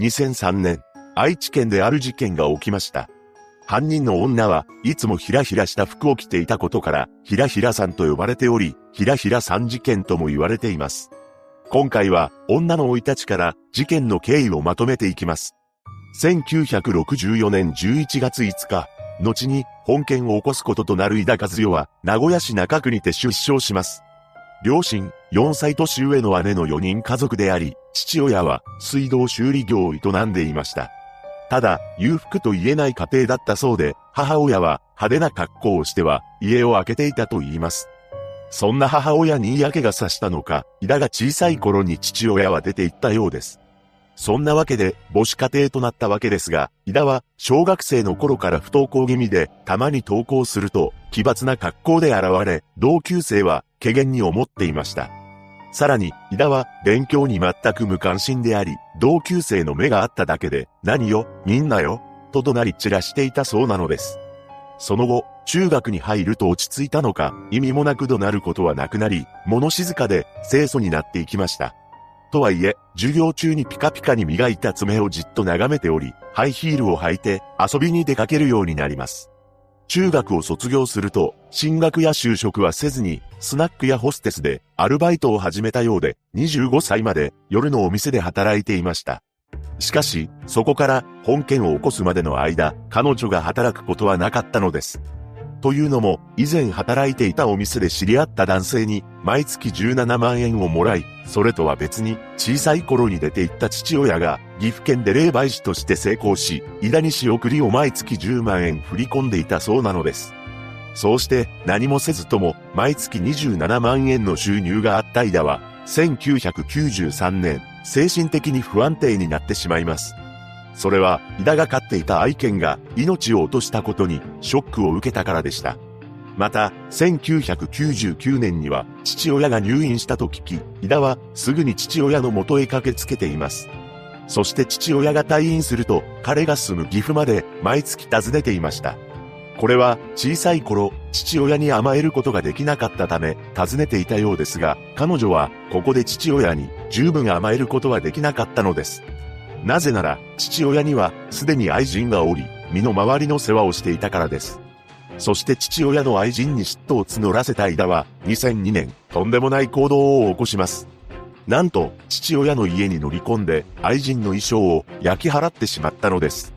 2003年、愛知県である事件が起きました。犯人の女はいつもひらひらした服を着ていたことから、ひらひらさんと呼ばれており、ひらひらさん事件とも言われています。今回は女の生い立ちから事件の経緯をまとめていきます。1964年11月5日、後に本件を起こすこととなる井田和代は名古屋市中区にて出生します。両親、4歳年上の姉の4人家族であり、父親は水道修理業を営んでいました。ただ、裕福と言えない家庭だったそうで、母親は派手な格好をしては家を開けていたと言います。そんな母親に嫌気がさしたのか、井田が小さい頃に父親は出て行ったようです。そんなわけで母子家庭となったわけですが、井田は小学生の頃から不登校気味で、たまに登校すると奇抜な格好で現れ、同級生は怪げに思っていました。さらに、井田は勉強に全く無関心であり、同級生の目があっただけで、何よ、みんなよ、と怒鳴り散らしていたそうなのです。その後、中学に入ると落ち着いたのか、意味もなく怒鳴ることはなくなり、物静かで清楚になっていきました。とはいえ、授業中にピカピカに磨いた爪をじっと眺めており、ハイヒールを履いて遊びに出かけるようになります。中学を卒業すると、進学や就職はせずに、スナックやホステスでアルバイトを始めたようで、25歳まで夜のお店で働いていました。しかし、そこから本件を起こすまでの間、彼女が働くことはなかったのです。というのも、以前働いていたお店で知り合った男性に、毎月17万円をもらい、それとは別に、小さい頃に出て行った父親が、岐阜県で霊媒師として成功し、井田に仕送りを毎月10万円振り込んでいたそうなのです。そうして何もせずとも毎月27万円の収入があった井田は1993年精神的に不安定になってしまいます。それは井田が飼っていた愛犬が命を落としたことにショックを受けたからでした。また、1999年には父親が入院したと聞き、井田はすぐに父親の元へ駆けつけています。そして父親が退院すると彼が住む岐阜まで毎月訪ねていました。これは小さい頃、父親に甘えることができなかったため、尋ねていたようですが、彼女はここで父親に十分甘えることはできなかったのです。なぜなら、父親にはすでに愛人がおり、身の回りの世話をしていたからです。そして父親の愛人に嫉妬を募らせた間は、2002年、とんでもない行動を起こします。なんと、父親の家に乗り込んで、愛人の衣装を焼き払ってしまったのです。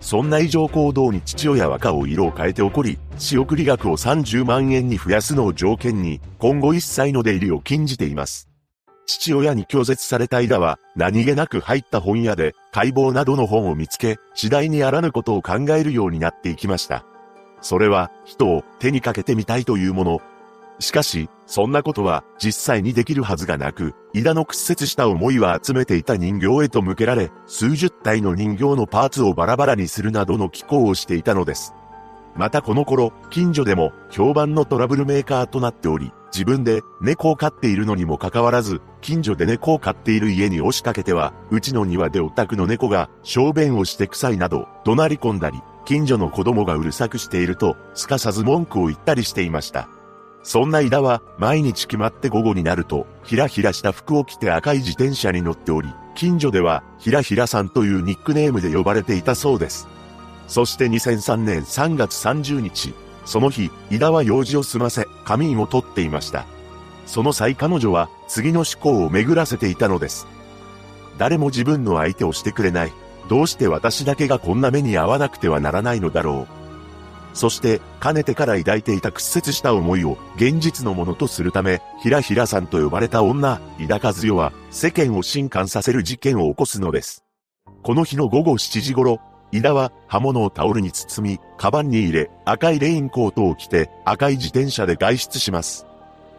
そんな異常行動に父親は顔色を変えて怒り、仕送り額を30万円に増やすのを条件に、今後一切の出入りを禁じています。父親に拒絶された間は、何気なく入った本屋で、解剖などの本を見つけ、次第にあらぬことを考えるようになっていきました。それは、人を手にかけてみたいというもの。しかし、そんなことは実際にできるはずがなく、井田の屈折した思いは集めていた人形へと向けられ、数十体の人形のパーツをバラバラにするなどの機構をしていたのです。またこの頃、近所でも評判のトラブルメーカーとなっており、自分で猫を飼っているのにもかかわらず、近所で猫を飼っている家に押しかけては、うちの庭でお宅の猫が小便をして臭いなど、怒鳴り込んだり、近所の子供がうるさくしていると、すかさず文句を言ったりしていました。そんな井田は、毎日決まって午後になると、ひらひらした服を着て赤い自転車に乗っており、近所では、ひらひらさんというニックネームで呼ばれていたそうです。そして2003年3月30日、その日、井田は用事を済ませ、仮眠を取っていました。その際彼女は、次の思考を巡らせていたのです。誰も自分の相手をしてくれない。どうして私だけがこんな目に遭わなくてはならないのだろう。そして、かねてから抱いていた屈折した思いを現実のものとするため、ひらひらさんと呼ばれた女、井田和代は、世間を震撼させる事件を起こすのです。この日の午後7時頃、井田は刃物をタオルに包み、カバンに入れ、赤いレインコートを着て、赤い自転車で外出します。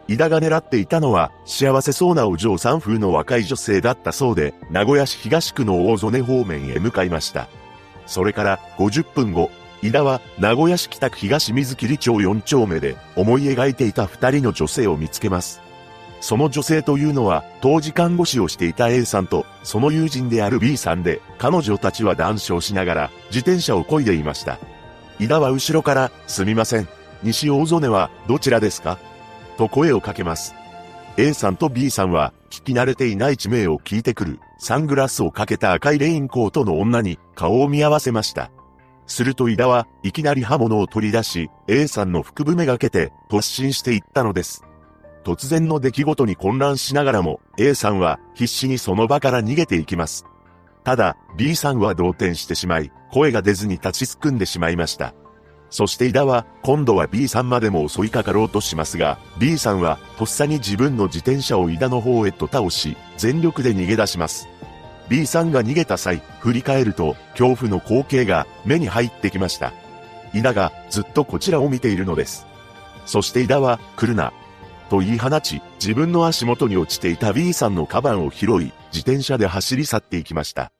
井田が狙っていたのは、幸せそうなお嬢さん風の若い女性だったそうで、名古屋市東区の大曽根方面へ向かいました。それから50分後、井田は名古屋市北区東水切町4丁目で思い描いていた二人の女性を見つけます。その女性というのは当時看護師をしていた A さんとその友人である B さんで彼女たちは談笑しながら自転車を漕いでいました。井田は後ろからすみません。西大曽根はどちらですか？と声をかけます。A さんと B さんは聞き慣れていない地名を聞いてくるサングラスをかけた赤いレインコートの女に顔を見合わせました。すると井田はいきなり刃物を取り出し、A さんの腹部めがけて突進していったのです。突然の出来事に混乱しながらも A さんは必死にその場から逃げていきます。ただ B さんは動転してしまい、声が出ずに立ちすくんでしまいました。そして井田は今度は B さんまでも襲いかかろうとしますが、B さんはとっさに自分の自転車を井田の方へと倒し、全力で逃げ出します。B さんが逃げた際、振り返ると、恐怖の光景が目に入ってきました。井田がずっとこちらを見ているのです。そして井田は、来るな。と言い放ち、自分の足元に落ちていた B さんのカバンを拾い、自転車で走り去っていきました。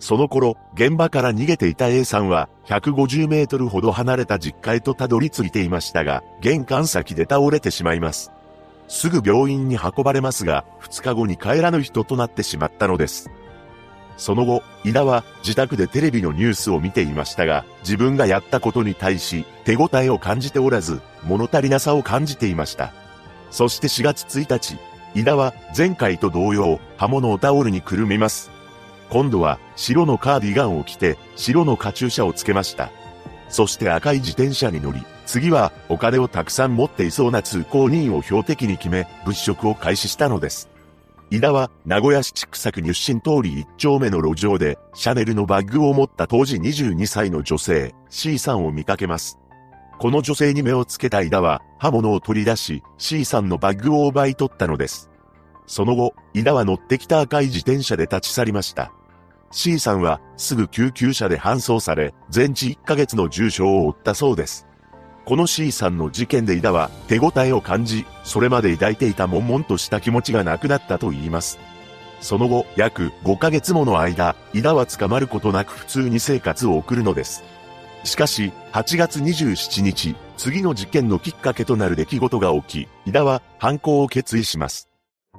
その頃、現場から逃げていた A さんは、150メートルほど離れた実家へとたどり着いていましたが、玄関先で倒れてしまいます。すぐ病院に運ばれますが、2日後に帰らぬ人となってしまったのです。その後、井田は自宅でテレビのニュースを見ていましたが、自分がやったことに対し手応えを感じておらず、物足りなさを感じていました。そして4月1日、井田は前回と同様、刃物をタオルにくるみます。今度は白のカーディガンを着て白のカチューシャをつけました。そして赤い自転車に乗り、次はお金をたくさん持っていそうな通行人を標的に決め、物色を開始したのです。井田は名古屋市畜作入身通り一丁目の路上でシャネルのバッグを持った当時22歳の女性 C さんを見かけます。この女性に目をつけた井田は刃物を取り出し C さんのバッグを奪い取ったのです。その後、井田は乗ってきた赤い自転車で立ち去りました。C さんはすぐ救急車で搬送され、全治1ヶ月の重傷を負ったそうです。この C さんの事件で井田は手応えを感じ、それまで抱いていた悶々とした気持ちがなくなったと言います。その後、約5ヶ月もの間、井田は捕まることなく普通に生活を送るのです。しかし、8月27日、次の事件のきっかけとなる出来事が起き、井田は犯行を決意します。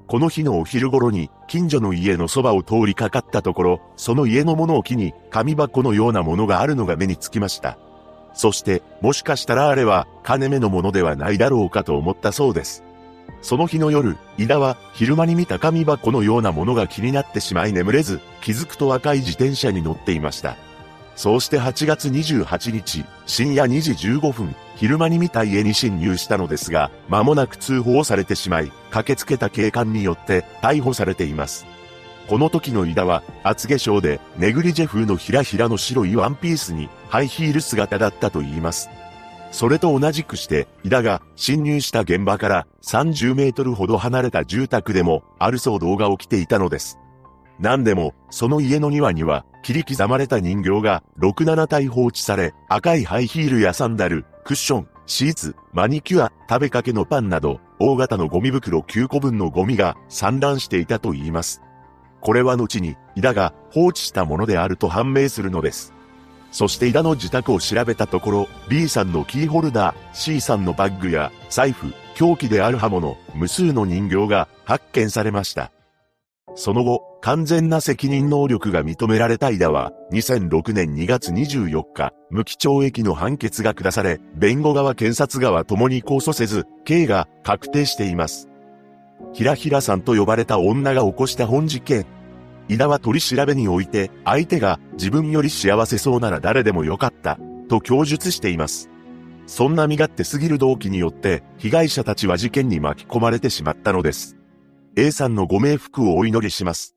この日のお昼頃に、近所の家のそばを通りかかったところ、その家の物置に、紙箱のようなものがあるのが目につきました。そして、もしかしたらあれは金目のものではないだろうかと思ったそうです。その日の夜、井田は昼間に見た紙箱のようなものが気になってしまい眠れず、気づくと赤い自転車に乗っていました。そうして8月28日、深夜2時15分、昼間に見た家に侵入したのですが、間もなく通報されてしまい、駆けつけた警官によって逮捕されています。この時の井田は、厚化粧で、ネグリジェ風のひらひらの白いワンピースに、ハイヒール姿だったと言います。それと同じくして、井田が侵入した現場から30メートルほど離れた住宅でも、ある騒動が起きていたのです。何でも、その家の庭には、切り刻まれた人形が6、7体放置され、赤いハイヒールやサンダル、クッション、シーツ、マニキュア、食べかけのパンなど、大型のゴミ袋9個分のゴミが散乱していたと言います。これは後に、井田が放置したものであると判明するのです。そして井田の自宅を調べたところ、B さんのキーホルダー、C さんのバッグや財布、凶器である刃物、無数の人形が発見されました。その後、完全な責任能力が認められた井田は、2006年2月24日、無期懲役の判決が下され、弁護側検察側ともに控訴せず、刑が確定しています。ひらひらさんと呼ばれた女が起こした本事件。井田は取り調べにおいて、相手が自分より幸せそうなら誰でもよかった、と供述しています。そんな身勝手すぎる動機によって、被害者たちは事件に巻き込まれてしまったのです。A さんのご冥福をお祈りします。